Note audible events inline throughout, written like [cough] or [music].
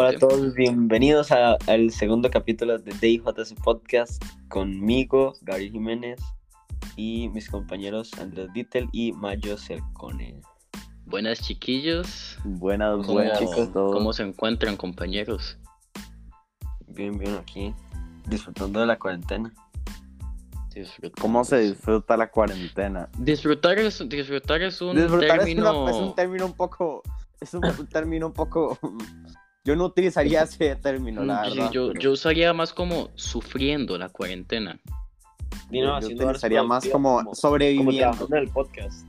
Hola a todos, bienvenidos al segundo capítulo de DJS Podcast conmigo, Gabriel Jiménez, y mis compañeros Andrés Dittel y Mayo Cercone. Buenas chiquillos. Buenas, buenas chicos. ¿Cómo se encuentran compañeros? Bien, bien aquí, disfrutando de la cuarentena. ¿Cómo se disfruta la cuarentena? Disfrutar es, disfrutar es un término... Es, un término un poco... Es un, [laughs] término un poco... Yo no utilizaría ese término, la verdad. yo, yo usaría más como sufriendo la cuarentena. yo, utilizaría más como, sobreviviendo. Como el podcast.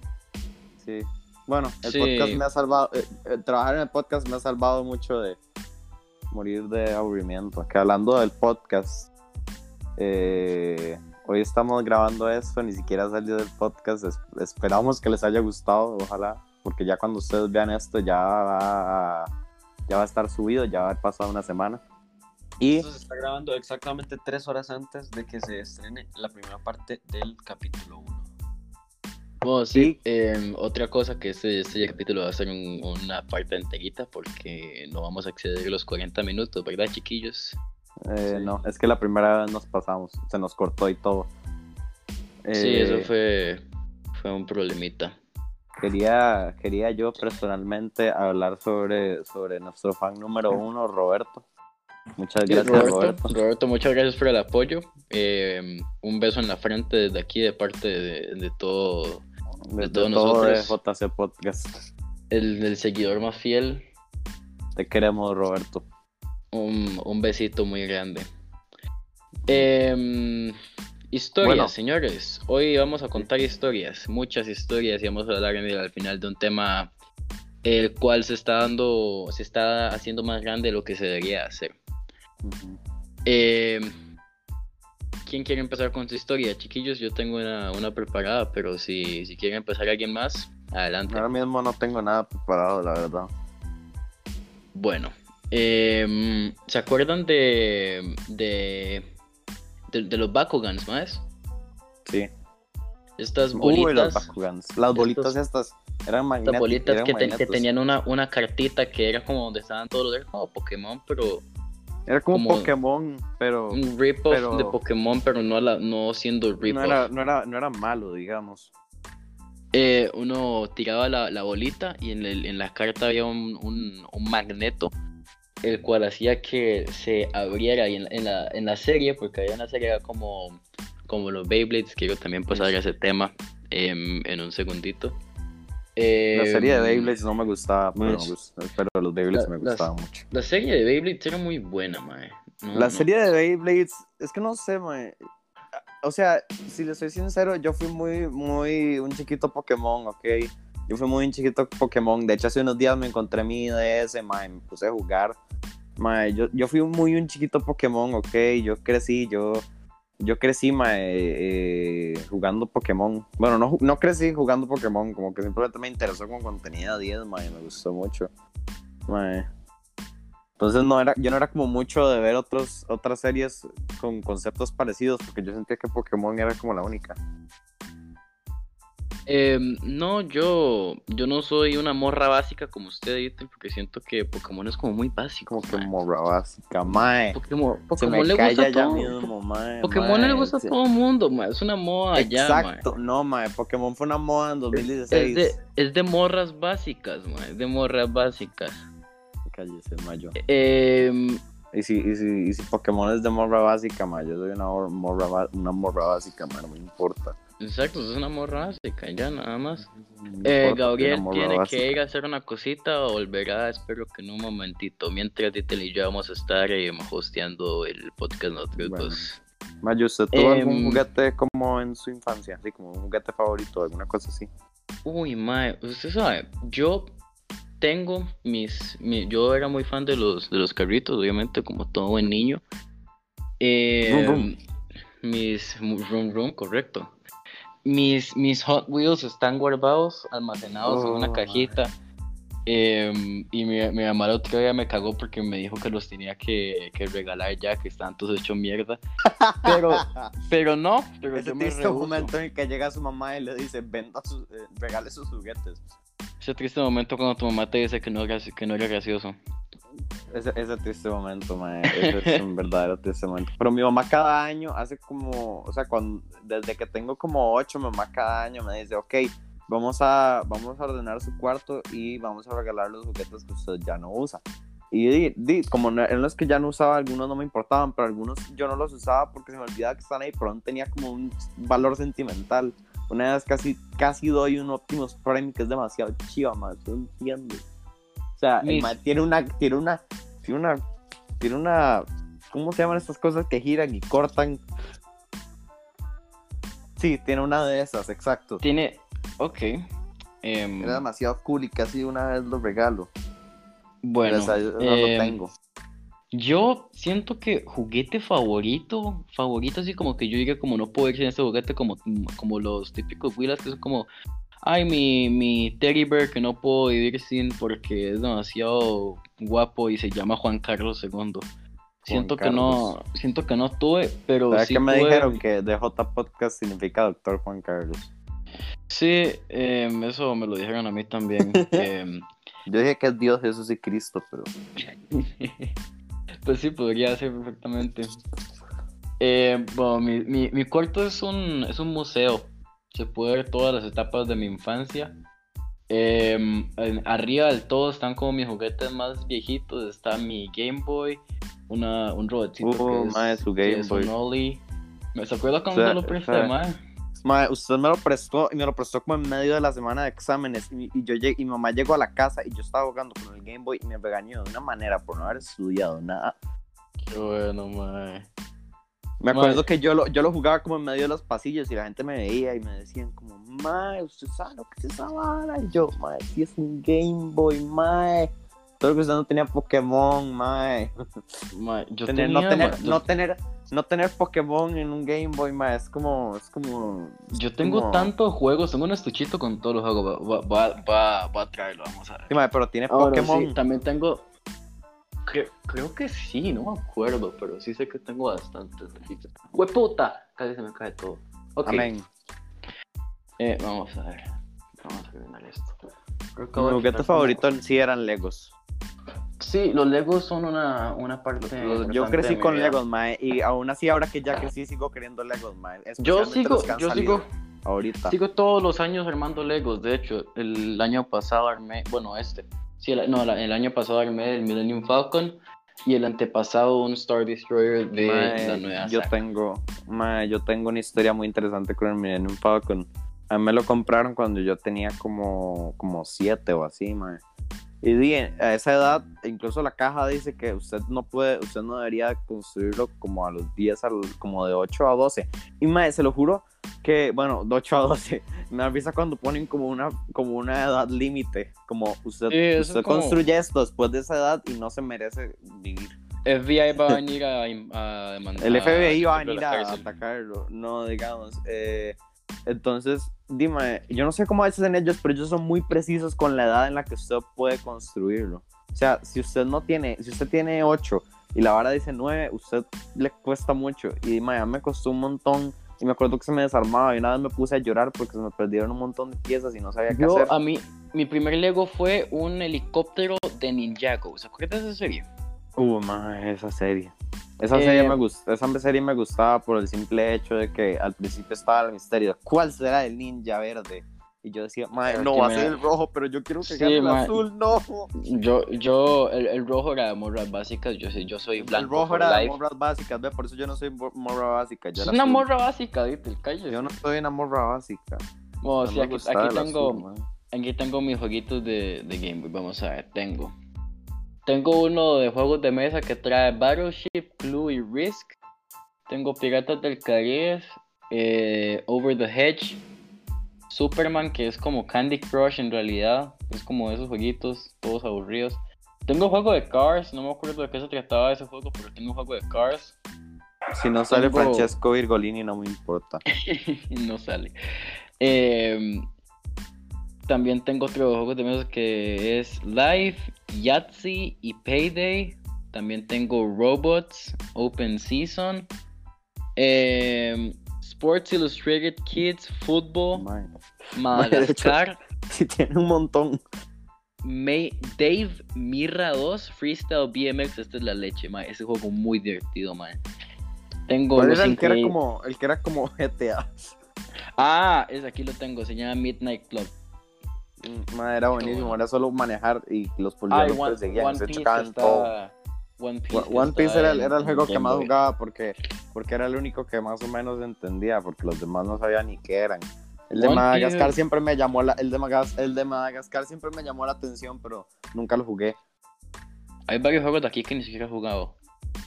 Sí. Bueno, el podcast me ha salvado... Eh, eh, trabajar en el podcast me ha salvado mucho de morir de aburrimiento. Que hablando del podcast... Eh, Hoy estamos grabando esto, ni siquiera ha salido del podcast. esperamos que les haya gustado, ojalá, porque ya cuando ustedes vean esto ya va, ya va a estar subido, ya va a haber pasado una semana. Y se está grabando exactamente tres horas antes de que se estrene la primera parte del capítulo 1. Bueno, sí, em, otra cosa que este, este capítulo va a ser una parte enterita porque no vamos a exceder los 40 minutos, ¿verdad, chiquillos? Eh, no, es que la primera vez nos pasamos, se nos cortó y todo. sí, eso eh, fue, fue un problemita. Quería, quería yo personalmente hablar sobre, sobre nuestro fan número uno, Roberto. Muchas gracias, Roberto. Roberto. muchas gracias por el apoyo. Eh, un beso en la frente desde aquí de parte de, todo, de, todos nosotros. JC Podcast. El, el seguidor más fiel. Te queremos, Roberto un, besito muy grande. Eh, historias, señores. Hoy vamos a contar historias, muchas historias, y vamos a hablar al final de un tema el cual se está dando, se está haciendo más grande de lo que se debería hacer. Em, ¿Quién quiere empezar con su historia? Chiquillos, yo tengo una, una preparada, pero si, si quiere empezar alguien más, adelante. Ahora mismo no tengo nada preparado, la verdad. Bueno, Em, ¿Se acuerdan de, de, de, los Bakugans, más? Sí. Estas bolitas. Las bolitas estas eran bolitas que, tenían una, una cartita que era como donde estaban todos los como Pokémon, pero. Era como, un Pokémon, pero. Un rip-off de Pokémon, pero no, la, no siendo rip-off. No era, no, era, no era malo, digamos. Eh, uno tiraba la, la, bolita y en, el, en la carta había un, un, un magneto el cual hacía que se abriera y en, la, en la serie, porque había una serie como, como los Beyblades, quiero también pasar a ese tema em, en un segundito. la serie de em, Beyblades no me gustaba, pero, los Beyblades me gustaban mucho. La serie de Beyblades era muy buena, mae. la serie de Beyblades, es que no sé, mae. O sea, si le soy sincero, yo fui muy, muy un chiquito Pokémon, ¿ok? Yo fui muy chiquito Pokémon. De hecho, hace unos días me encontré mi DS, mae, me puse a jugar yo, yo fui muy un chiquito Pokémon, ok, yo crecí, yo, yo crecí, eh, jugando Pokémon. Bueno, no, no crecí jugando Pokémon, como que simplemente me interesó con contenido 10, mae, me gustó mucho. Entonces no era, yo no era como mucho de ver otros, otras series con conceptos parecidos, porque yo sentía que Pokémon era como la única. Em, no, yo, yo no soy una morra básica como usted dice, porque siento que Pokémon es como muy básico. Como que morra básica, mae. Pokémon, Pokémon le gusta a todo. Mismo, Pokémon le gusta a todo el mundo, mae. Es una moda ya, Exacto, no, mae. Pokémon fue una moda en 2016. Es, de, es de morras básicas, mae. Es de morras básicas. Cállese, mayo. Eh, y si, y, si, y si Pokémon es de morra básica, mae. Yo soy una morra, una morra básica, mae. No me importa. Exacto, es una morra básica, ya nada más. eh, Gabriel tiene que ir a hacer una cosita, volverá, espero que en un momentito. Mientras Titel y yo vamos a estar eh, hosteando el podcast nosotros bueno. dos. Mayo, ¿usted tuvo algún em, juguete como en su infancia? Así como un juguete favorito, alguna cosa así. Uy, mae, usted sabe, yo tengo mis, yo era muy fan de los, de los carritos, obviamente, como todo buen niño. Eh, Mis rum rum, correcto mis, mis Hot Wheels están guardados, almacenados en una oh, cajita. Em, y mi, mi, mamá el otro día me cagó porque me dijo que los tenía que, que regalar ya, que estaban todos hechos mierda. Pero, [laughs] pero no. Pero Ese triste momento en el que llega su mamá y le dice, venda sus, eh, regale sus juguetes. Ese triste momento cuando tu mamá te dice que no, que no era gracioso. Ese, ese triste momento, mae. Ese es un [laughs] verdadero triste momento. Pero mi mamá cada año hace como, o sea, cuando, desde que tengo como ocho, mi mamá cada año me dice, ok, vamos a, vamos a ordenar su cuarto y vamos a regalar los juguetes que usted ya no usa. Y como en los que ya no usaba, algunos no me importaban, pero algunos yo no los usaba porque se me olvidaba que están ahí, pero no tenía como un valor sentimental. Una vez casi, casi doy un Optimus Prime que es demasiado chiva, más, no entiendo. O sea, Mis- tiene una, tiene una, tiene una, tiene una, ¿cómo se llaman estas cosas que giran y cortan? Sí, tiene una de esas, exacto. Tiene. Ok. em, Era demasiado cool y casi una vez lo regalo. bueno, Dios, no em, lo tengo. Yo siento que juguete favorito, favorito así como que yo diga como no puedo ir sin este juguete como, como los típicos Willas que son como, ay mi, mi teddy bear que no puedo vivir sin porque es demasiado guapo y se llama Juan Carlos II. Siento que no, siento que no tuve, pero ¿Sabes sí que me tuve- dijeron que DJ Podcast significa Doctor Juan Carlos? Sí, em, eso me lo dijeron a mí también. [laughs] em, Yo dije que es Dios, Jesús y Cristo, pero [laughs] Pues sí, podría ser perfectamente. Eh, bueno, mi, mi, mi cuarto es un, es un museo. Se puede ver todas las etapas de mi infancia. Eh, en- arriba del todo están como mis juguetes más viejitos. Está mi Game Boy, una, un robotcito Uh, que es, mae, su que Game es Boy. un Ollie. ¿Me se acuerda cuando O sea, se lo presté, o sea, mae? Mae, usted me lo prestó y me lo prestó como en medio de la semana de exámenes y, y yo llegué, y mi mamá llegó a la casa y yo estaba jugando con el Game Boy y me regañó de una manera por no haber estudiado nada. Qué bueno, mae. Me acuerdo Mae. que yo lo, yo lo jugaba como en medio de los pasillos y la gente me veía y me decían como, mae, ¿usted sabe lo que es esa vara? Y yo, mae, sí es un Game Boy, mae. Todo que usted no tenía Pokémon, mae. Mae, yo Tener- tenía, no, tener, mae, no, tener, no tener Pokémon en un Game Boy, mae, es como, es como... Yo tengo como- tantos juegos, tengo un estuchito con todos los juegos. Va, va, va, va a traerlo, vamos a ver. Sí, mae, pero tiene Ahora Pokémon. sí, también tengo. Creo, creo que sí, no me acuerdo, pero sí sé que tengo bastantes. ¡Hueputa! Casi se me cae todo. Ok, Amén. eh, vamos a ver. Vamos a terminar esto. Creo que Mi juguete favorito sí eran Legos. Sí, los Legos son una, una parte. Los- yo crecí con vida. Legos, mae, y aún así ahora que ya crecí sigo queriendo Legos, mae. Yo sigo, yo sigo, ahorita. sigo todos los años armando Legos. De hecho, el año pasado armé, bueno, este. Sí, el, no, la- el año pasado armé el Millennium Falcon y el antepasado un Star Destroyer de Mae, la nueva yo saga. tengo, mae, yo tengo una historia muy interesante con el Millennium Falcon. A mí me lo compraron cuando yo tenía como, como siete o así, mae. Y di, a esa edad, incluso la caja dice que usted no puede, usted no debería construirlo como a los 10, al- como de 8 a 12. Y mae, se lo juro que, bueno, de 8 a 12, [laughs] me avisa cuando ponen como una, como una edad límite, como usted, Sí, es usted como- construye esto después de esa edad y no se merece vivir. FBI va a [laughs] venir a, a demandar. El FBI va a venir a atacarlo, no digamos. eh, entonces, dime, yo no sé cómo hacen ellos, pero ellos son muy precisos con la edad en la que usted puede construirlo. O sea, si usted no tiene, si usted tiene 8 y la vara dice 9, usted le cuesta mucho. Y dime, ya me costó un montón. Y me acuerdo que se me desarmaba y una vez me puse a llorar porque se me perdieron un montón de piezas y no sabía qué Yo, hacer. a mí, mi primer Lego fue un helicóptero de Ninjago. ¿Se acuerdan de esa serie? Uh, mae, esa serie. Esa Eh, serie me gustó, esa serie me gustaba por el simple hecho de que al principio estaba el misterio. ¿Cuál será el ninja verde? Y yo decía, Pero no va a ser el rojo, pero yo quiero que Sí, gane el azul, no. Yo, yo, el, el rojo era de morras básicas. Yo, soy- yo soy blanco. el rojo era de morras básicas, ve, por eso yo no soy morra básica. Yo Es una morra básica, dite, cállate. Yo no soy una morra básica. Bueno, No sí, me aquí, tengo, azul, aquí tengo mis jueguitos de, de Game Boy. Vamos a ver, tengo. Tengo uno de juegos de mesa que trae Battleship, Clue y Risk. Tengo Piratas del Caribe, eh, Over the Hedge, Superman, que es como Candy Crush en realidad. Es como esos jueguitos, todos aburridos. Tengo un juego de Cars, no me acuerdo de qué se trataba ese juego, pero tengo un juego de Cars. Si no sale Tengo- Francesco Virgolini, no me importa. [laughs] no sale. Eh, también tengo otro juego de mesa que es Life, Yahtzee y Payday. También tengo Robots, Open Season, eh, Sports Illustrated Kids, Fútbol. Madagascar. Si tiene un montón. May, Dave Mirra 2 Freestyle BMX. Esta es la leche, mae. Ese juego muy divertido, mae. Tengo ¿Cuál los era el que era como, el que era como GTA? Ah, es aquí lo tengo. Se llama Midnight Club. Mm, ma, era buenísimo, era solo manejar y los policías los One, perseguían, One se Piece chocaban todo. está. One Piece, One Piece era, el- era el juego que más jugaba porque, porque era el único que más o menos entendía, porque los demás no sabían ni qué eran. El de One Madagascar Piece- siempre me llamó la, el de Magas- el de Madagascar siempre me llamó la atención, pero nunca lo jugué. Hay varios juegos de aquí que ni siquiera he jugado.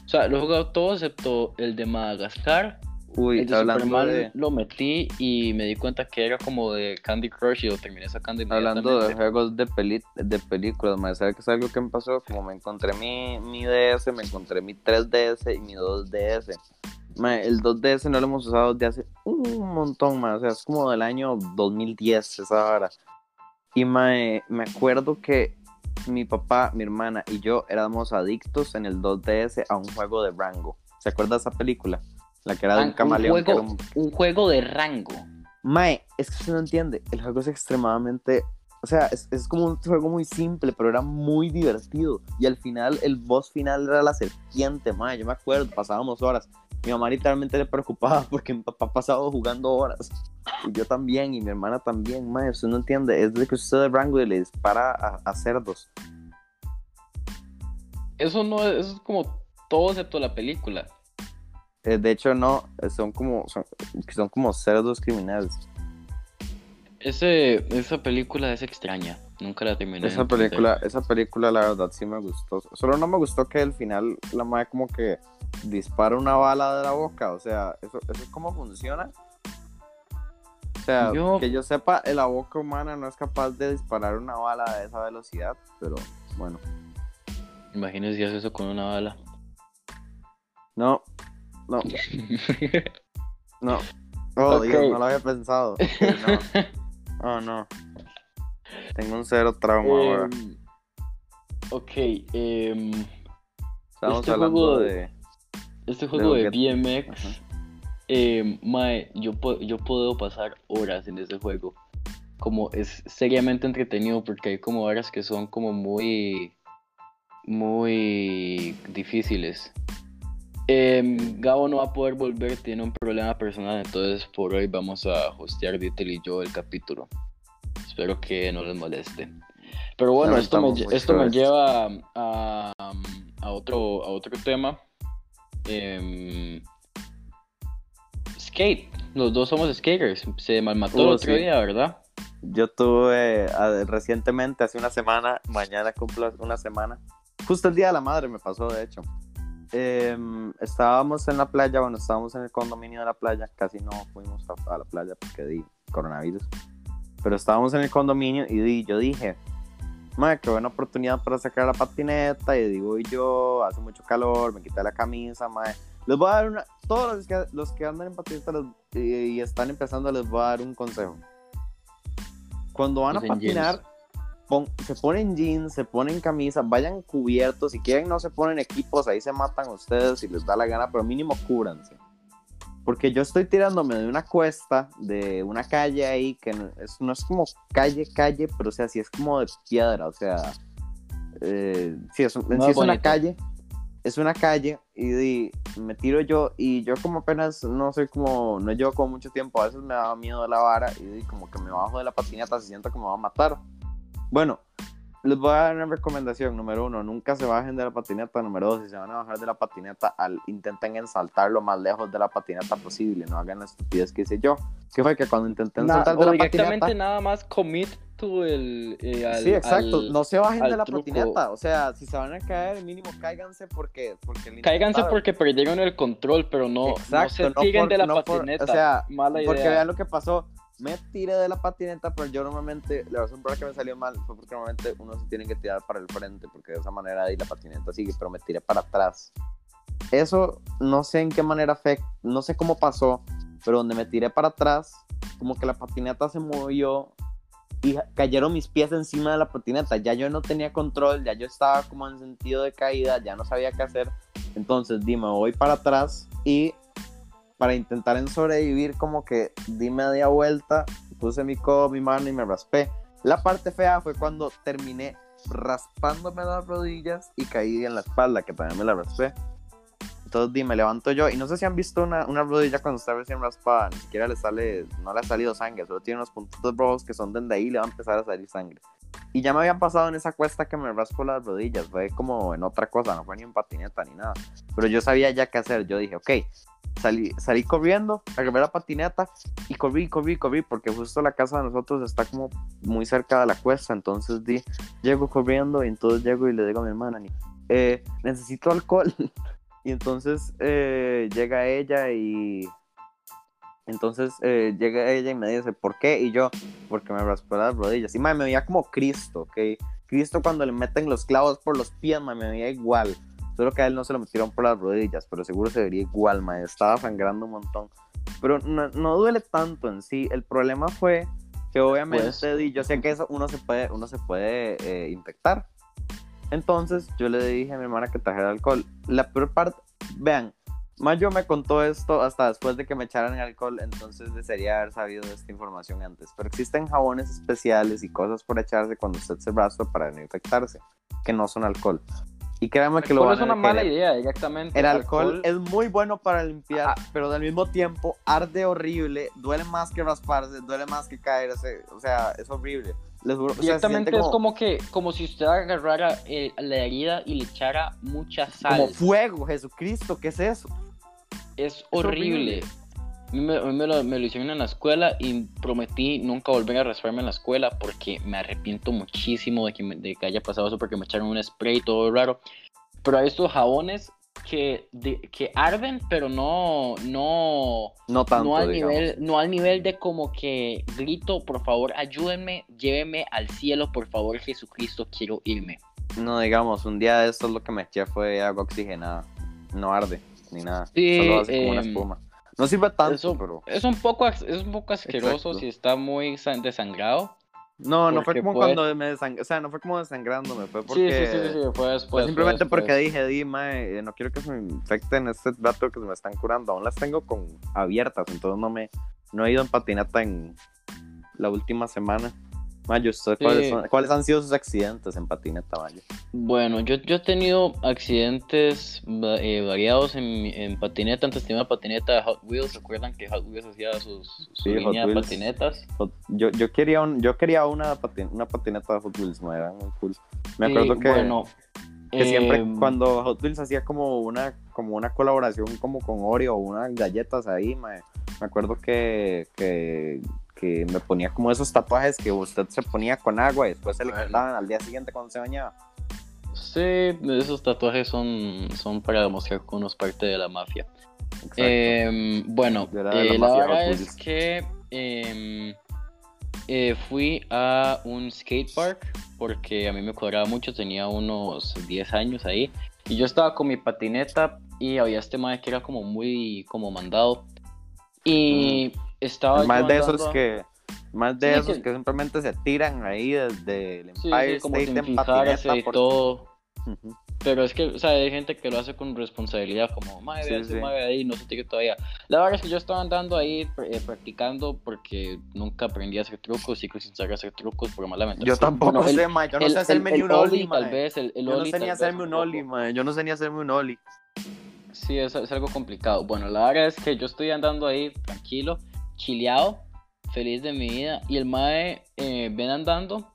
O sea, lo he jugado todos excepto el de Madagascar. Uy, el de hablando Superman de, lo metí y me di cuenta que era como de Candy Crush y lo terminé sacando hablando de juegos de peli, de películas, ¿sabes qué es algo que me pasó? Como me encontré mi, mi DS, me encontré mi 3DS y mi 2DS. Ma, el 2DS no lo hemos usado desde hace un montón más, o sea, es como del año 2010 esa hora. Y mae, me acuerdo que mi papá, mi hermana y yo éramos adictos en el 2DS a un juego de Rango. ¿Se acuerda de esa película? La que era de un un, camaleón. que juego, era un- un juego de rango. Mae, es que usted no entiende. El juego es extremadamente. O sea, es, es como un juego muy simple, pero era muy divertido. Y al final, el boss final era la serpiente, mae. Yo me acuerdo, pasábamos horas. Mi mamá literalmente le preocupaba [laughs] porque mi papá pasaba jugando horas. Y yo también, y mi hermana también, mae. Usted no entiende. Es de que usted de rango y le dispara a, a cerdos. Eso no es, eso es como todo excepto la película. Eh, de hecho, no, eh, son como, son, son como cerdos criminales. Ese, esa película es extraña. Nunca la terminé. Esa película, esa película la verdad sí me gustó. Solo no me gustó que al final la madre como que dispara una bala de la boca. O sea, eso, eso es como funciona. O sea, Yo- que yo sepa, la boca humana no es capaz de disparar una bala a esa velocidad, pero bueno. Imagínese si hace eso con una bala. No, no, [laughs] no. Oh. Dios, no lo había pensado. No. Oh, no. Tengo un cero trauma ahora. Em, ok, em, Estamos este hablando juego- de... este juego de. BMX, Ajá. em, mae, yo, yo puedo pasar horas en ese juego. Como es seriamente entretenido porque hay como horas que son como muy, muy difíciles. Em, Gabo no va a poder volver, tiene un problema personal, entonces por hoy vamos a hostear Dietel y yo el capítulo. Espero que no les moleste. Pero bueno, esto me, esto lleva a, a, otro, a otro tema. Em, skate. Los dos somos skaters. Se malmató el Uh, otro sí. día, ¿verdad? Yo tuve recientemente, hace una semana, mañana cumplo una semana. Justo el día de la madre me pasó, de hecho. Em, estábamos en la playa, bueno, estábamos en el condominio de la playa, casi no fuimos a, a la playa porque di coronavirus. Pero estábamos en el condominio y di- yo dije, madre, qué buena oportunidad para sacar la patineta. Y digo, y yo, hace mucho calor, me quité la camisa, madre. Les voy a dar una, todos los que, los que andan en patineta les- y, y están empezando, les voy a dar un consejo. Cuando van a patinar, pon- se ponen jeans, se ponen camisas, vayan cubiertos. Si quieren, no se ponen equipos, ahí se matan ustedes si les da la gana, pero mínimo cúbranse. Porque yo estoy tirándome de una cuesta, de una calle ahí, que no es, no es como calle, calle, pero o sea, sí es como de piedra, o sea, eh, sí, es, sí es una calle, es una calle, y, di- me tiro yo, y yo como apenas, no sé, como, no llevo como mucho tiempo, a veces me da miedo la vara, y di, como que me bajo de la patineta, se siento que me va a matar. Bueno, les voy a dar una recomendación. Número uno, nunca se bajen de la patineta. Número dos, si se van a bajar de la patineta, al, intenten ensaltar lo más lejos de la patineta posible. No hagan la estupidez que hice yo. Que fue que cuando intenté Na- saltar o de la directamente patineta... nada más commit to el. eh, al- sí, exacto. al- no se bajen de la truco. patineta. O sea, si se van a caer, mínimo cáiganse porque... porque Cáiganse porque perdieron el control, pero no, no Exacto, se no tiren por- de la no por- patineta. o sea, Mala idea. Porque vean lo que pasó. Me tiré de la patineta, pero yo normalmente, la razón por la que me salió mal fue porque normalmente uno se tiene que tirar para el frente, porque de esa manera ahí la patineta sigue, pero me tiré para atrás. Eso no sé en qué manera fue, no sé cómo pasó, pero donde me tiré para atrás, como que la patineta se movió y cayeron mis pies encima de la patineta. Ya yo no tenía control, ya yo estaba como en sentido de caída, ya no sabía qué hacer. Entonces, dime, voy para atrás y para intentar en sobrevivir, como que di media vuelta, puse mi codo, mi mano y me raspé. La parte fea fue cuando terminé raspándome las rodillas y caí en la espalda, que también me la raspé. Entonces di, me levanto yo y no sé si han visto una, una rodilla cuando está recién raspada, ni siquiera le sale, no le ha salido sangre, solo tiene unos puntitos rojos que son donde ahí le va a empezar a salir sangre. Y ya me habían pasado en esa cuesta que me raspo las rodillas, fue como en otra cosa, no fue ni en patineta ni nada. Pero yo sabía ya qué hacer, yo dije, ok, salí, salí corriendo, agarré la patineta y corrí, corrí, corrí, porque justo la casa de nosotros está como muy cerca de la cuesta, entonces di, llego corriendo y entonces llego y le digo a mi hermana, eh, necesito alcohol. [laughs] Y entonces eh, llega ella y... Entonces eh, llega ella y me dice, ¿por qué? Y yo, porque me raspé las rodillas. Y me veía como Cristo, ¿ok? Cristo cuando le meten los clavos por los pies, me veía igual. Solo que a él no se lo metieron por las rodillas, pero seguro se vería igual, ma. Estaba sangrando un montón. Pero no, no duele tanto en sí. El problema fue que obviamente, pues, yo sé que eso uno se puede, uno se puede eh, infectar. Entonces yo le dije a mi hermana que trajera alcohol. La peor parte, vean, Mayo me contó esto hasta después de que me echaran alcohol, entonces desearía haber sabido esta información antes. Pero existen jabones especiales y cosas por echarse cuando usted se brazo para no infectarse, que no son alcohol. Y créanme que lo van es una mala idea, exactamente. El alcohol, es muy bueno para limpiar, pero al mismo tiempo arde horrible, duele más que rasparse, duele más que caerse, o sea, es horrible. Directamente es como que, como si usted agarrara eh, la herida y le echara mucha sal. Como fuego, Jesucristo, ¿qué es eso? Es, horrible. A mí me, lo, me, hicieron en la escuela y prometí nunca volver a rasparme en la escuela porque me arrepiento muchísimo de que, de que haya pasado eso porque me echaron un spray todo raro. Pero hay estos jabones que, que arden, pero no, no, no, tanto, no, al nivel, no al nivel de como que grito, por favor, ayúdenme, llévenme al cielo, por favor, Jesucristo, quiero irme. No, digamos, un día de esto lo que me eché fue agua oxigenada, no arde, ni nada, sí, solo hace como una em, espuma. No sirve tanto, pero... Es un poco, es un poco asqueroso si está muy desangrado, no, no fue como cuando me desangré, o sea, no fue como desangrándome, fue porque... Sí, sí, sí, sí, fue después. simplemente porque dije, di, mae, eh, no quiero que se me infecten este dato que se me están curando, aún las tengo con abiertas, entonces no me, no he ido en patinata en la última semana. Mayo, ¿cuáles, han sido sus accidentes en patineta, Mayo? Bueno, yo, yo he tenido accidentes eh, variados en, en, patineta. Antes tenía una patineta de Hot Wheels. ¿Recuerdan que Hot Wheels hacía sus, su línea de patinetas? yo, yo, quería un, yo quería una, una patineta de Hot Wheels, me era muy cool. Me acuerdo que, bueno, que siempre em, cuando Hot Wheels hacía como una, como una colaboración como con Oreo o unas galletas ahí, me, me acuerdo que, que que me ponía como esos tatuajes que usted se ponía con agua y después se le quitaban al día siguiente cuando se bañaba. Sí, esos tatuajes son, son para demostrar que uno es parte de la mafia. Em, bueno, eh, la, verdad es que em, eh, fui a un skate park porque a mí me cuadraba mucho, tenía unos 10 años ahí y yo estaba con mi patineta y había este madre que era como muy como mandado. Y estaba más de esos que más de esos que... simplemente se tiran ahí desde el Empire State en patineta y todo. Pero es que o sea hay gente que lo hace con responsabilidad como madre sí, ahí no se tire todavía la verdad es que yo estaba andando ahí eh, practicando porque nunca aprendí a hacer trucos y que sin saber hacer trucos por malamente yo tampoco sé ma yo no sé hacerme ni un ollie tal vez el, yo no sé ni hacerme un ollie yo no sé ni hacerme un ollie. Sí, es, es, algo complicado. Bueno, la verdad es que yo estoy andando ahí tranquilo, chileado, feliz de mi vida. Y el mae eh, ven andando.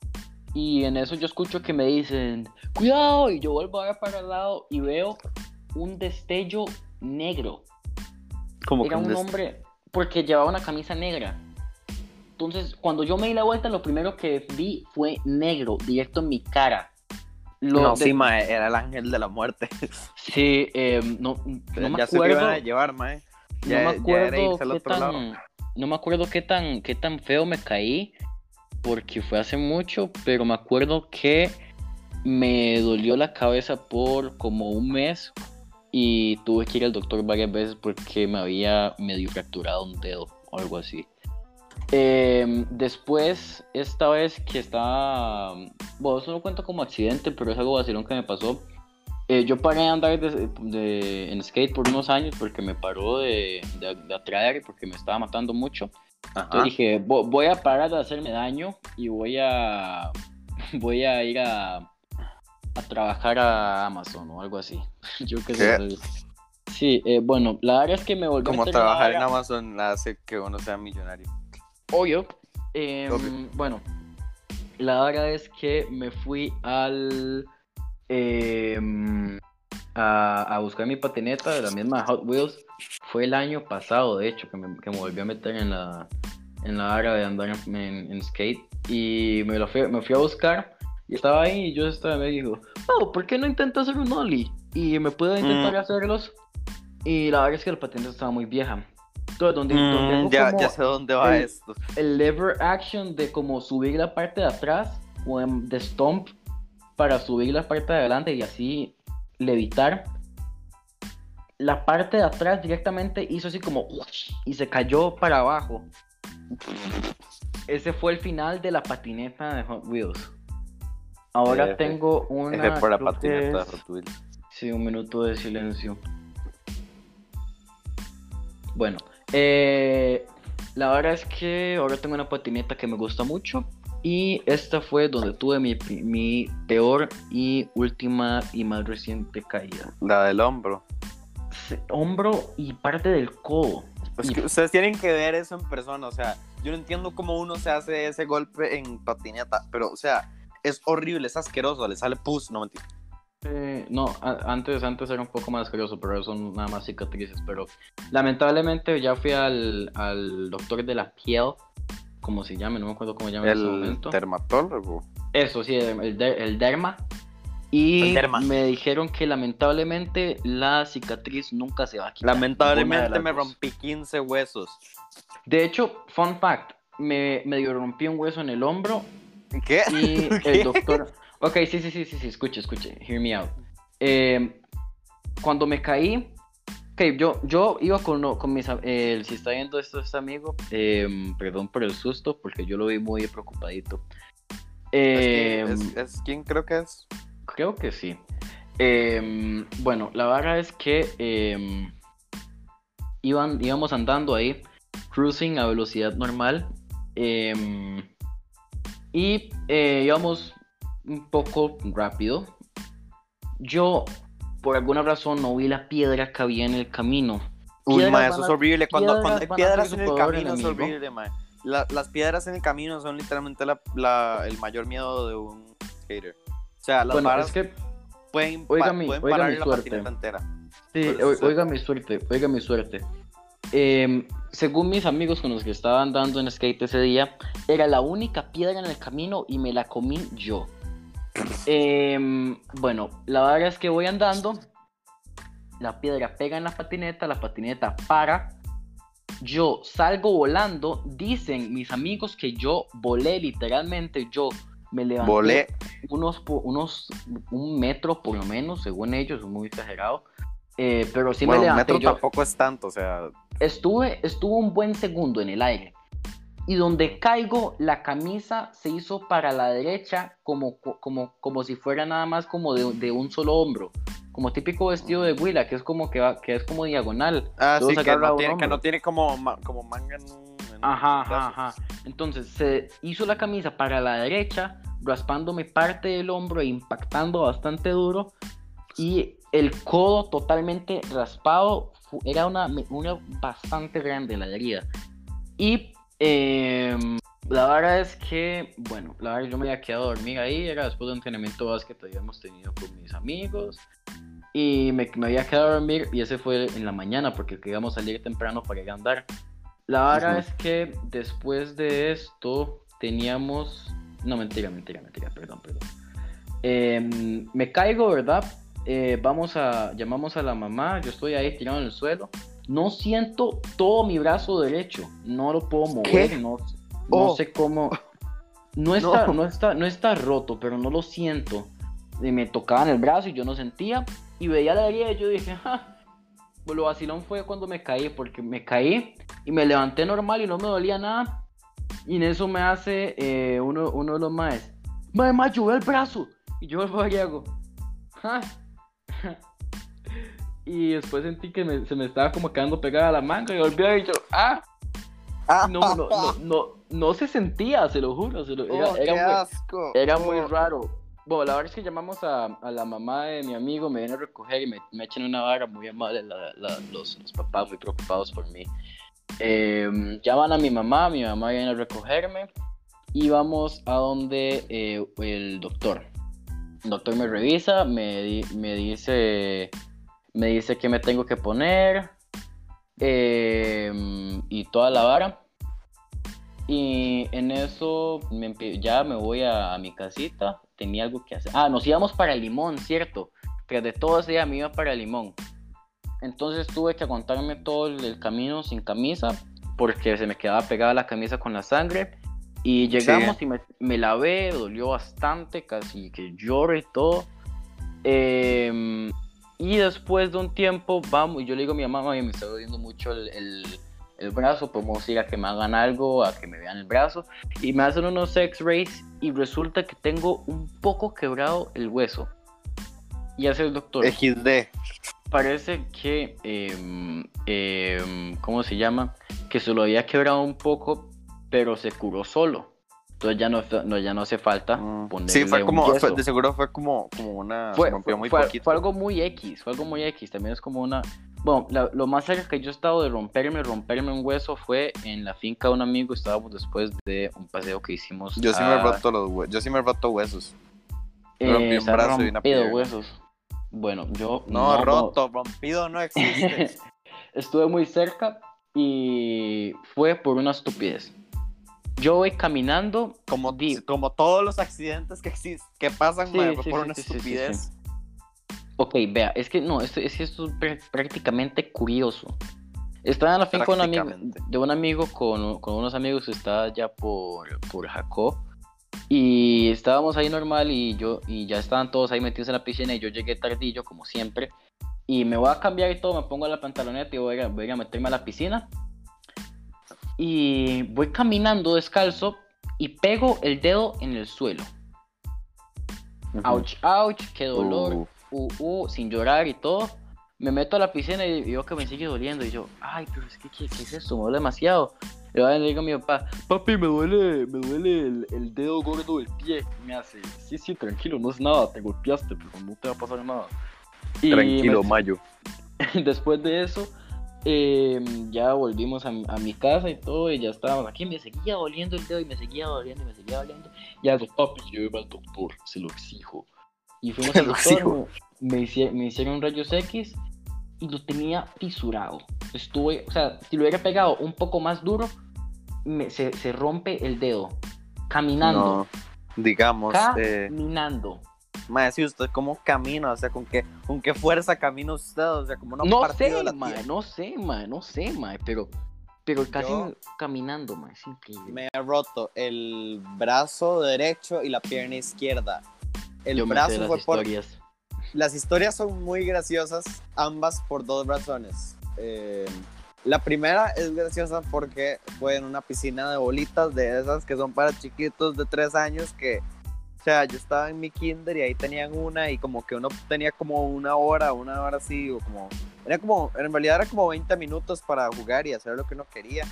Y en eso yo escucho que me dicen, cuidado. Y yo vuelvo a ver para el lado y veo un destello negro. como Era un hombre, porque llevaba una camisa negra. Entonces, cuando yo me di la vuelta, lo primero que vi fue negro, directo en mi cara no, sí, mae, era el ángel de la muerte. [laughs] Sí, eh, no, no me ya acuerdo. Se iban a llevar, mae. Ya, no me acuerdo qué tan, no me acuerdo qué tan, qué tan feo me caí, porque fue hace mucho, pero me acuerdo que me dolió la cabeza por como un mes y tuve que ir al doctor varias veces porque me había medio fracturado un dedo o algo así. Eh, después, esta vez que estaba. Bueno, eso no cuento como accidente, pero es algo vacilón que me pasó. Eh, yo paré de andar de, en skate por unos años porque me paró de, de, atraer, porque me estaba matando mucho. Entonces dije, voy a parar de hacerme daño y voy a, [laughs] voy a ir a, a trabajar a Amazon o algo así. [laughs] Yo qué ¿Qué? sé. Sí, eh, bueno, la verdad es que me volví a Como la trabajar en Amazon hace que uno sea millonario. Obvio. Em, Obvio. Bueno, la verdad es que me fui al. Em, a, a buscar mi patineta de la misma Hot Wheels. Fue el año pasado, de hecho, que me, que me volví a meter en la, en la área de andar en, en- en skate. Y me, lo fui, me fui a buscar. Y estaba ahí y yo estaba me dijo, oh, ¿por qué no intentas hacer un ollie? Y me pude intentar Mm. hacerlos. Y la verdad es que la patineta estaba muy vieja. Entonces, donde, Mm, ya, ya sé dónde va el- esto. el lever action de como subir la parte de atrás o de stomp para subir la parte de adelante y así levitar. La parte de atrás directamente hizo así como y se cayó para abajo. Ese fue el final de la patineta de Hot Wheels. Ahora F. tengo una. F por la creo que patineta. es- Hot Wheels. Sí, un minuto de silencio. Bueno, eh, la verdad es que ahora tengo una patineta que me gusta mucho. Y esta fue donde tuve mi, mi peor y última y más reciente caída. La del hombro. Se- Hombro y parte del codo. Es Y- que ustedes tienen que ver eso en persona, o sea, yo no entiendo cómo uno se hace ese golpe en patineta, pero, o sea, es horrible, es asqueroso, le sale pus, no mentira. Eh, no, antes, antes era un poco más curioso, pero son nada más cicatrices. Pero lamentablemente ya fui al, al doctor de la piel, como se llame, no me acuerdo cómo se llama en ese El momento. dermatólogo. Eso, sí, el, el der- el derma. Y El derma. me dijeron que lamentablemente la cicatriz nunca se va a quitar. Lamentablemente me rompí 15 huesos. De hecho, fun fact, me medio rompí un hueso en el hombro ¿Qué? y [laughs] ¿Qué? el doctor... Ok, sí, sí, sí, sí, sí, escuche, escuche, hear me out. Eh, cuando me caí, ok, yo, yo iba con, uno- con mis... eh, si está viendo esto este amigo, eh, perdón por el susto, porque yo lo vi muy preocupadito. Eh, Es, es- ¿Quién creo que es? Creo que sí. Em, bueno, la verdad es que em, iban, íbamos andando ahí, cruising a velocidad normal. em, y eh, íbamos un poco rápido. Yo, por alguna razón, no vi la piedra que había en el camino. Uy, Piedras ma, eso es horrible. Cuando, piedras cuando hay piedras en el camino es horrible, ma. La- las piedras en el camino son literalmente la, la- el mayor miedo de un skater. O sea, las Bueno, varas es que pueden, oiga pa- mi- pueden oiga parar mi la suerte. patineta entera. Sí, Pero o- oiga mi suerte, oiga mi suerte. Em, según mis amigos con los que estaba andando en skate ese día, era la única piedra en el camino y me la comí yo. Em, bueno, la verdad es que voy andando, la piedra pega en la patineta, la patineta para, yo salgo volando, dicen mis amigos que yo volé literalmente, yo me levanté Volé. unos, unos un metro por lo menos, según ellos, es muy exagerado. Eh, pero sí bueno, me un levanté. metro yo tampoco es tanto, o sea, estuve, estuve un buen segundo en el aire. Y donde caigo, la camisa se hizo para la derecha como, como, como si fuera nada más como de, de un solo hombro. Como típico vestido de Willa, que es como que, va- que es como diagonal. ah, sí, que no, tiene, que hombro. no tiene como, como manga en en Ajá, ajá. Entonces se hizo la camisa para la derecha, raspándome parte del hombro e impactando bastante duro. Y el codo totalmente raspado. Era una, una bastante grande la herida. Y em, la verdad es que, bueno, la verdad yo me había quedado a dormir ahí. Era después de un entrenamiento de básquet que habíamos tenido con mis amigos. Y me, me había quedado a dormir y ese fue en la mañana porque queríamos salir temprano para ir a andar. La verdad Ujú. es que después de esto teníamos... No, mentira, mentira, mentira, perdón, perdón. Em, me caigo, ¿verdad? Eh, vamos a... Llamamos a la mamá, yo estoy ahí tirado en el suelo. No siento todo mi brazo derecho, no lo puedo mover, ¿Qué? no, no Oh. sé cómo... No [laughs] está, No. no. está, no está roto, pero no lo siento. Y me tocaban el brazo y yo no sentía. Y veía la herida y yo dije, ja. Pues lo vacilón fue cuando me caí, porque me caí y me levanté normal y no me dolía nada. Y en eso me hace eh, uno, uno de los maes, mae, mae, yo el brazo. Y yo [laughs] vuelvo y hago, "Ja". Y después sentí que me- se me estaba como quedando pegada la manga y volví a yo, ah, Ah, no, no, no, no, no se sentía, se lo juro, se lo- era, oh, era qué muy- asco. era Oh. muy raro. bueno, la verdad es que llamamos a, a, la mamá de mi amigo, me viene a recoger y me, me echan una vara muy amable la, la, los, los, papás muy preocupados por mí. Eh, llaman a mi mamá, mi mamá viene a recogerme y vamos a donde eh, el doctor. El doctor me revisa, me, me dice me dice que me tengo que poner eh, y toda la vara. Y en eso me, ya me voy a, a, mi casita, tenía algo que hacer. Ah, nos íbamos para Limón, cierto. Pero de todo ese día me iba para Limón. Entonces tuve que aguantarme todo el, camino sin camisa porque se me quedaba pegada la camisa con la sangre. Y llegamos sí. y me, me, lavé, dolió bastante, casi que lloré y todo. Eh, y después de un tiempo, vamos, y yo le digo a mi mamá, me está doliendo mucho el, el, el, brazo, podemos ir a que me hagan algo, a que me vean el brazo. Y me hacen unos x-rays y resulta que tengo un poco quebrado el hueso. Y hace el doctor. XD. Parece que, eh, eh, ¿cómo se llama? Que se lo había quebrado un poco, pero se curó solo. Entonces ya no, no, ya no hace falta ponerle Sí, fue un como, yeso. fue- de seguro fue como, como una. fue, rompió muy fue- poquito. fue algo muy X, fue algo muy X, también es como una... Bueno, la- lo más cerca que yo he estado de romperme, romperme un hueso fue en la finca de un amigo, estábamos después de un paseo que hicimos. Yo sí me he a- roto los hue- Yo sí me he roto huesos. eh, rompí un brazo y una pierna. huesos. Bueno, yo No, roto, rompido no [laughs] existe. estuve muy cerca y fue por una estupidez. Yo voy caminando, como, Di- como todos los accidentes que existen, que pasan, Sí, mae, fue sí, por sí, una estupidez. Ok, vea, es que no, esto, es que esto es pr- prácticamente curioso. Estaba en la finca un amigo, de un amigo con, con unos amigos está allá por, por Jacó. Y estábamos ahí normal y yo y ya estaban todos ahí metidos en la piscina y yo llegué tardillo como siempre. Y me voy a cambiar y todo, me pongo la pantaloneta y voy a, voy a meterme a la piscina. Y voy caminando descalzo y pego el dedo en el suelo. Ouch, ouch, qué dolor Uh, uh, uh, sin llorar y todo, me meto a la piscina y veo que me sigue doliendo. Y yo, ay, pero es que, ¿qué, qué es esto? Me duele demasiado. Y le digo a mi papá, papi, me duele, me duele el, el dedo gordo del pie. Y me hace, sí, sí, tranquilo, no es nada, te golpeaste, pero no te va a pasar nada. Y Tranquilo, me- Mayo. [laughs] después de eso, eh, ya volvimos a, a mi casa y todo, y ya estábamos aquí. Me seguía doliendo el dedo y me seguía doliendo y me seguía doliendo. Y hago, papi, llévame al doctor, se lo exijo. Y fuimos [laughs] al doctor, me, me hicieron rayos X y lo tenía fisurado. Estuve, o sea, si lo hubiera pegado un poco más duro, me- se, se rompe el dedo. Caminando. No, digamos, eh, Caminando. Mae, si usted cómo camina, o sea, con qué, con qué fuerza camina usted, o sea, como No partido sé, de la mae, tierra. no sé, mae, no sé, mae, pero, pero casi Yo- caminando, mae, es increíble. Me he roto el brazo derecho y la pierna izquierda. El Yo me brazo las fue por historias. Las historias son muy graciosas, ambas por dos razones. Eh, la primera es graciosa porque fue en una piscina de bolitas de esas que son para chiquitos de tres años que, sea, yo estaba en mi kinder y ahí tenían una y como que uno tenía como una hora, una hora así, o como, era como, en realidad era como 20 minutos para jugar y hacer lo que uno quería.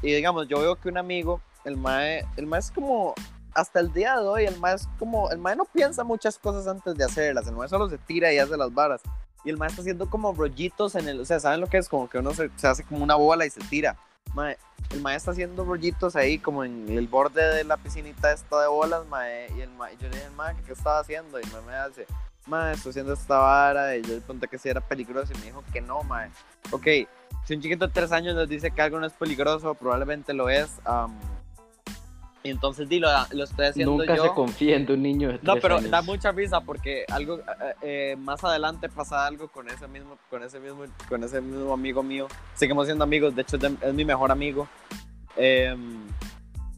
Y digamos, yo veo que un amigo, el mae, el mae es como, hasta el día de hoy, el mae es como, el mae no piensa muchas cosas antes de hacerlas, el mae solo se tira y hace las varas. Y el mae está haciendo como rollitos en el, o sea, ¿saben lo que es? Como que uno se, se hace como una bola y se tira. Mae, el mae está haciendo rollitos ahí como en el borde de la piscinita esta de bolas, mae, y el mae, yo le dije, mae, ¿qué estaba haciendo? Y mae me hace, mae, estoy haciendo esta vara, y yo le pregunté que si era peligroso y me dijo que no, mae. Ok, si un chiquito de tres años nos dice que algo no es peligroso, probablemente lo es. y entonces dilo, lo estoy haciendo Nunca yo. se confía en un niño de No, tres pero años. da mucha risa porque algo eh, eh, más adelante pasa algo con ese mismo, con ese mismo, con ese mismo amigo mío. Seguimos siendo amigos, de hecho es, de- es mi mejor amigo. Em,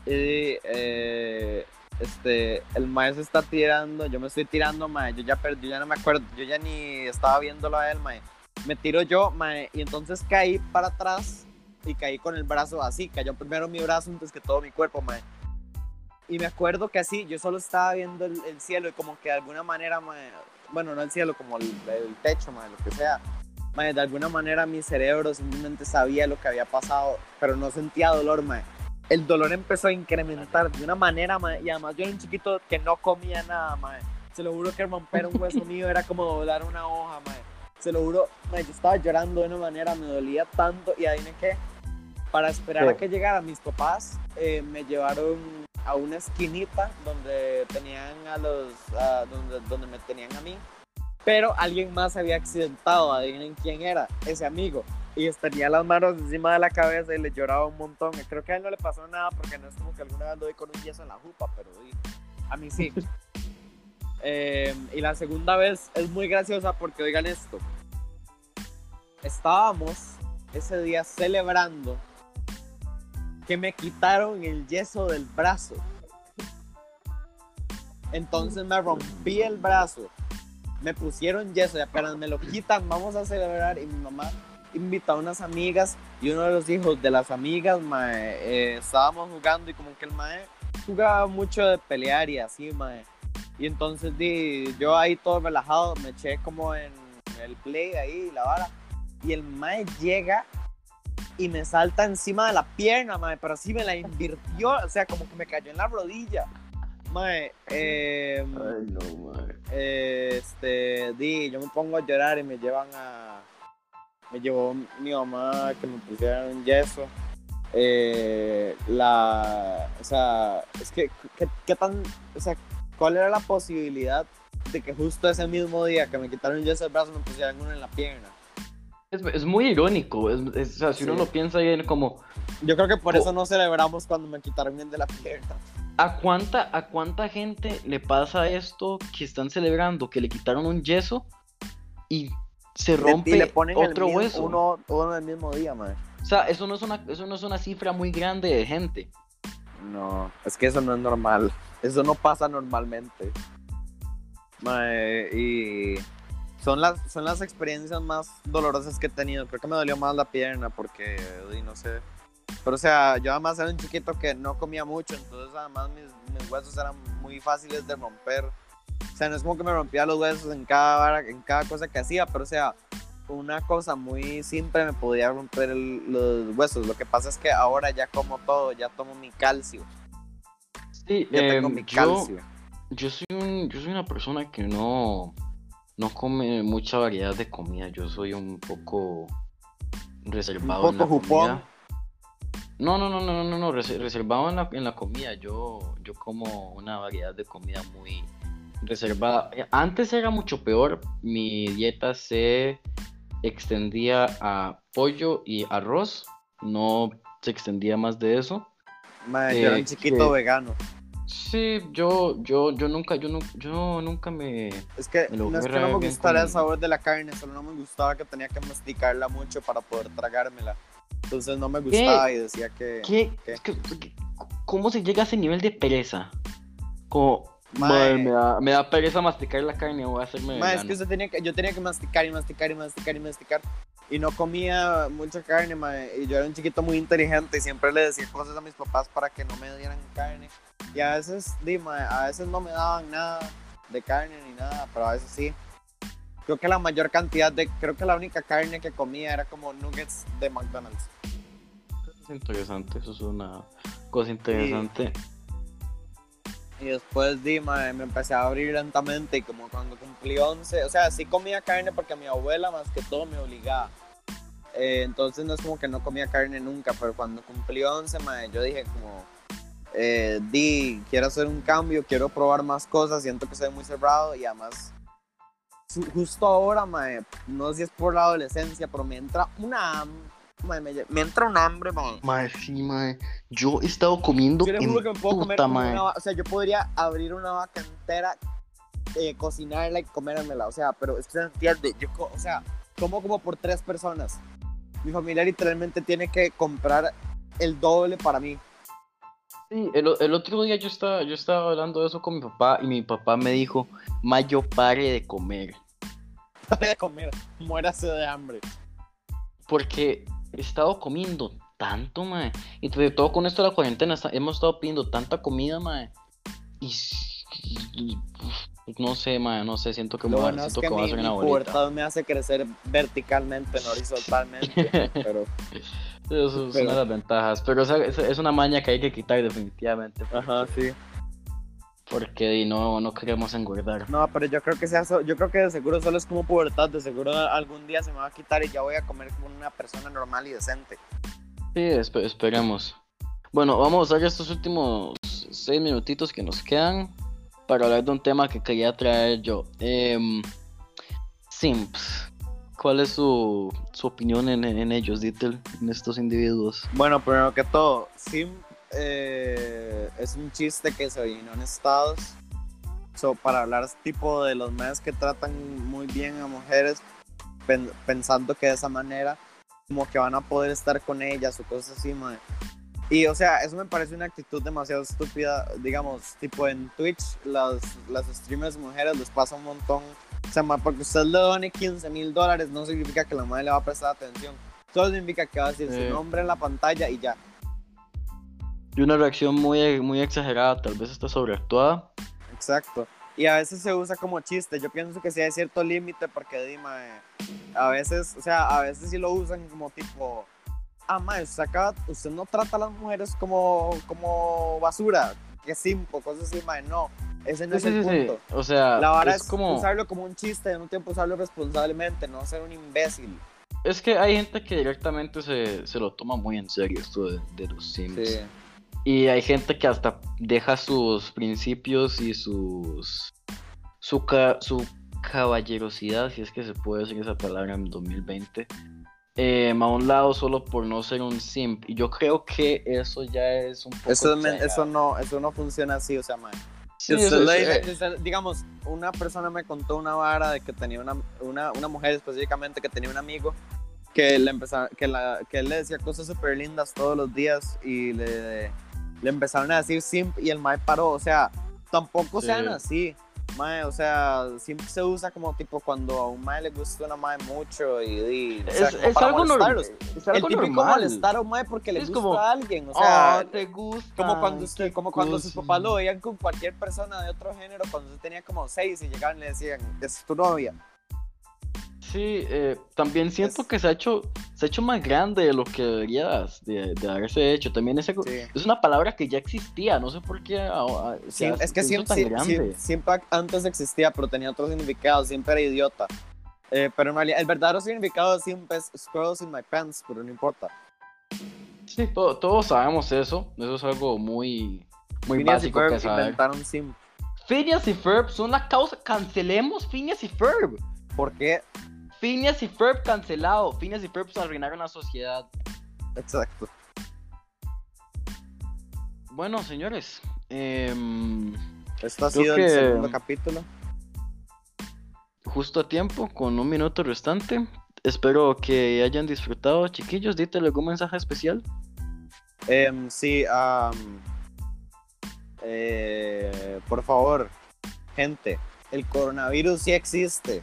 y eh, este, el maestro está tirando, yo me estoy tirando, mae, yo ya perdí, yo ya no me acuerdo, yo ya ni estaba viéndolo a él, mae. Me tiro yo, mae, y entonces caí para atrás y caí con el brazo así, cayó primero mi brazo antes que todo mi cuerpo, mae. Y me acuerdo que así, yo solo estaba viendo el, el cielo y como que de alguna manera, mae, bueno, no el cielo, como el, el techo, mae, lo que sea. Mae, de alguna manera mi cerebro simplemente sabía lo que había pasado, pero no sentía dolor. El dolor empezó a incrementar de una manera, y además yo era un chiquito que no comía nada. Se lo juro que romper un hueso [laughs] mío era como doblar una hoja. Se lo juro, yo estaba llorando de una manera, me dolía tanto. Y adivinen qué, para esperar a ¿Qué? que llegaran mis papás, eh, me llevaron a una esquinita donde tenían a los, donde, donde me tenían a mí. Pero alguien más se había accidentado, adivinen quién era, ese amigo. Y tenía las manos encima de la cabeza y le lloraba un montón. Y creo que a él no le pasó nada porque no es como que alguna vez lo di con un yeso en la jupa, pero a mí sí. [laughs] Eh, y la segunda vez es muy graciosa porque oigan esto. Estábamos ese día celebrando que me quitaron el yeso del brazo. Entonces me rompí el brazo, me pusieron yeso y apenas me lo quitan, vamos a celebrar y mi mamá invitó a unas amigas y uno de los hijos de las amigas, mae, eh, estábamos jugando y como que el mae jugaba mucho de pelear y así, mae. Y entonces di, yo ahí todo relajado, me eché como en el play ahí, la vara. Y el mae llega y me salta encima de la pierna, mae, pero así me la invirtió, o sea, como que me cayó en la rodilla. Mae, eh, Ay, no, mae. este, di, yo me pongo a llorar y me llevan a. Me llevó mi mamá que me pusieran un yeso. Eh, la. O sea, es que, ¿qué, tan. O sea, ¿cuál era la posibilidad de que justo ese mismo día que me quitaron un yeso del brazo me pusieran uno en la pierna? Es, es muy irónico. Es, es- o sea, si uno Sí. lo piensa bien, como. Yo creo que por Oh. eso no celebramos cuando me quitaron el de la pierna. ¿A cuánta, ¿A cuánta gente le pasa esto que están celebrando que le quitaron un yeso y se rompe y le ponen otro mismo- hueso? Uno, uno del mismo día, man. O sea, eso no, es una, eso no es una cifra muy grande de gente. No, es que eso no es normal. Eso no pasa normalmente. Mae, y son las, son las experiencias más dolorosas que he tenido. Creo que me dolió más la pierna porque, no sé. Pero o sea, yo además era un chiquito que no comía mucho, entonces además mis, mis huesos eran muy fáciles de romper. O sea, no es como que me rompía los huesos en cada, en cada cosa que hacía, pero o sea, una cosa muy simple me podía romper el- los huesos. Lo que pasa es que ahora ya como todo, ya tomo mi calcio. Sí, Ya tengo em, mi yo, calcio. yo soy un, yo soy una persona que no, no come mucha variedad de comida. Yo soy un poco reservado en la poco jupón. comida. No, no, no, no, no, no, no, rese- reservado en la, en la comida. Yo, yo como una variedad de comida muy reservada. Eh, Antes era mucho peor. Mi dieta se extendía a pollo y arroz. No se extendía más de eso. Mae, yo era Eh, un chiquito que- vegano. Sí, yo, yo, yo nunca, yo, nu- yo nunca me. Es que me no es que no me gustara el sabor de la carne, solo no me gustaba que tenía que masticarla mucho para poder tragármela. Entonces no me gustaba y decía que... ¿Qué, ¿Cómo se llega a ese nivel de pereza? Como. "Mae, me, da, me da pereza masticar la carne, voy a hacerme Mae, es vegano". que tenía que, yo tenía que masticar y masticar y masticar y masticar. Y no comía mucha carne, mae. Y yo era un chiquito muy inteligente y siempre le decía cosas a mis papás para que no me dieran carne. Y a veces, di, mae, a veces no me daban nada de carne ni nada, pero a veces sí. Creo que la mayor cantidad de, creo que la única carne que comía era como nuggets de McDonald's. Es interesante, eso es una cosa interesante. Y después di, mae, me empecé a abrir lentamente y como cuando cumplí 11, o sea, sí comía carne porque mi abuela más que todo me obligaba. Eh, entonces no es como que no comía carne nunca, pero cuando cumplí 11, mae, yo dije como, eh, di, quiero hacer un cambio, quiero probar más cosas, siento que soy muy cerrado y además justo ahora, mae, no sé si es por la adolescencia, pero me entra una, me, me entra un hambre, mae. Mae, sí, mae. Yo he estado comiendo Yo le juro que me puedo comer puta, mae. una O sea, yo podría abrir una vaca entera, eh, cocinarla y comérmela. O sea, pero es que se entiende. Yo, o sea, como como por tres personas. Mi familia literalmente tiene que comprar el doble para mí. Sí, el, el otro día yo estaba, yo estaba hablando de eso con mi papá y mi papá me dijo, Mayo, pare de comer. [laughs] Para de comer, muérase de hambre. Porque he estado comiendo tanto, mae. Y sobre todo con esto de la cuarentena, hemos estado pidiendo tanta comida, mae. Y, s- y- uf, no sé, mae, no sé, siento que, Lo bueno es siento que que a mi, mi pubertad me hace crecer verticalmente, no horizontalmente. [laughs] pero, Eso es Pero- una de las ventajas. Pero es una maña que hay que quitar definitivamente. ajá, sí. Porque no, no queremos engordar. No, pero yo creo que sea yo creo que de seguro solo es como pubertad, de seguro algún día se me va a quitar y ya voy a comer como una persona normal y decente. Sí, espe- esperemos. Bueno, vamos a usar estos últimos seis minutitos que nos quedan para hablar de un tema que quería traer yo. Em, simps. ¿Cuál es su, su opinión en, en ellos, Dittel, en estos individuos? Bueno, primero que todo, Sim eh, es un chiste que se originó en Estados. So, para hablar tipo de los medios que tratan muy bien a mujeres, pen- pensando que de esa manera como que van a poder estar con ellas o cosas así, mae. Y o sea, eso me parece una actitud demasiado estúpida. Digamos, tipo en Twitch, las, las streamers mujeres les pasa un montón. O sea, porque usted le done 15 mil dólares no significa que la madre le va a prestar atención. Solo significa que va a decir Sí. su nombre en la pantalla y ya. Y una reacción muy, muy exagerada, tal vez está sobreactuada. Exacto. Y a veces se usa como chiste. Yo pienso que sí hay cierto límite porque, Dima, a veces, o sea, a veces sí lo usan como tipo, ah, mae, usted, acaba- usted no trata a las mujeres como, como basura, que simple, cosas así, mae, no. Ese no Sí, es el sí, sí. punto. O sea, La vara es es como... usarlo como un chiste, en un tiempo usarlo responsablemente, no ser un imbécil. Es que hay gente que directamente se, se lo toma muy en serio esto de, de los sims. Y hay gente que hasta deja sus principios y sus su, ca- su caballerosidad, si es que se puede decir esa palabra en 2020, eh, a un lado solo por no ser un simp. Y yo creo que eso ya es un poco... Eso, eso, no, eso no funciona así, o sea, mae. Sí, eso le eh, usted- digamos, una persona me contó una vara de que tenía una, una, una mujer específicamente que tenía un amigo que le empezaba, que, la, que él le decía cosas súper lindas todos los días y le, le empezaron a decir simp y el mae paró, o sea, tampoco Sí. sean así. Mae, o sea, simp se usa como tipo cuando a un mae le gusta una mae mucho y, y- o sea, es, es para algo normal. Es El algo típico normal. molestar a un mae porque le Es gusta como, a alguien, o sea, Ah, te gusta. como cuando usted, como cuando sus papás lo veían con cualquier persona de otro género cuando usted tenía como seis y llegaban y le decían, es tu novia. Sí, eh, también siento Es- que se ha hecho se ha hecho más grande de lo que debería de, de haberse hecho. También es, algo- Sí. es una palabra que ya existía, no sé por qué ahora se Sí, ha- es que se siempre, siempre, antes existía, pero tenía otro significado, siempre era idiota. Eh, pero en realidad, el verdadero significado siempre es squirrels in my pants, pero no importa. Sí, to- todos sabemos eso. Eso es algo muy, muy Phineas y básico Ferb que saber. inventaron simp. Phineas y Ferb son la causa. Cancelemos Phineas y Ferb. ¿Por qué? Phineas y Ferb cancelado. Phineas y Ferb se arruinaron la sociedad. Exacto. Bueno, señores. em, Esto ha sido el segundo capítulo. justo a tiempo, con un minuto restante. Espero que hayan disfrutado, chiquillos. Dite algún mensaje especial. Em, sí, am, eh, por favor, gente, el coronavirus sí existe.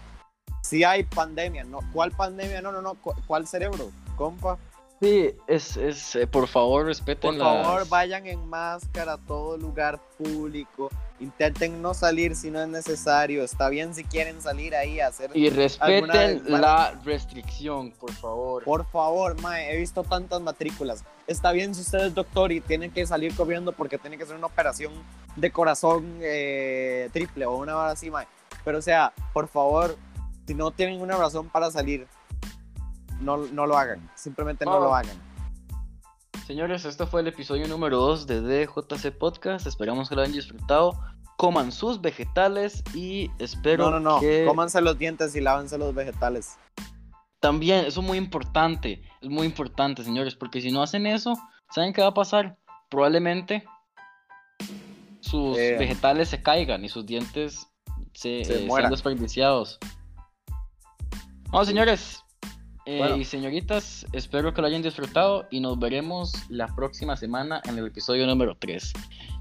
Sí hay pandemia, ¿no? ¿Cuál pandemia? No, no, no. ¿cu- ¿Cuál cerebro? Compa. Sí, es, es eh, por favor, respeten Por favor, las- vayan en máscara a todo lugar público. Intenten no salir si no es necesario. Está bien si quieren salir ahí a hacer. Y respeten la restricción, por favor. Por favor, mae, he visto tantas matrículas. Está bien si usted es doctor y tiene que salir corriendo porque tiene que hacer una operación de corazón eh, triple o una hora así, mae. Pero o sea, por favor, si no tienen una razón para salir, no, no lo hagan. Simplemente no lo hagan. Señores, este fue el episodio número 2 de DJC Podcast. Esperamos que lo hayan disfrutado. Coman sus vegetales y espero No, no, no. que Cómanse los dientes y lávense los vegetales. también, eso es muy importante, es muy importante, señores, porque si no hacen eso, ¿saben qué va a pasar? Probablemente sus Eh. vegetales se caigan y sus dientes se, Se eh, mueran. sean desperdiciados. Vamos, señores. Eh, Bueno. Y señoritas, espero que lo hayan disfrutado y nos veremos la próxima semana en el episodio número 3.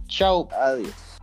Chao. Adiós.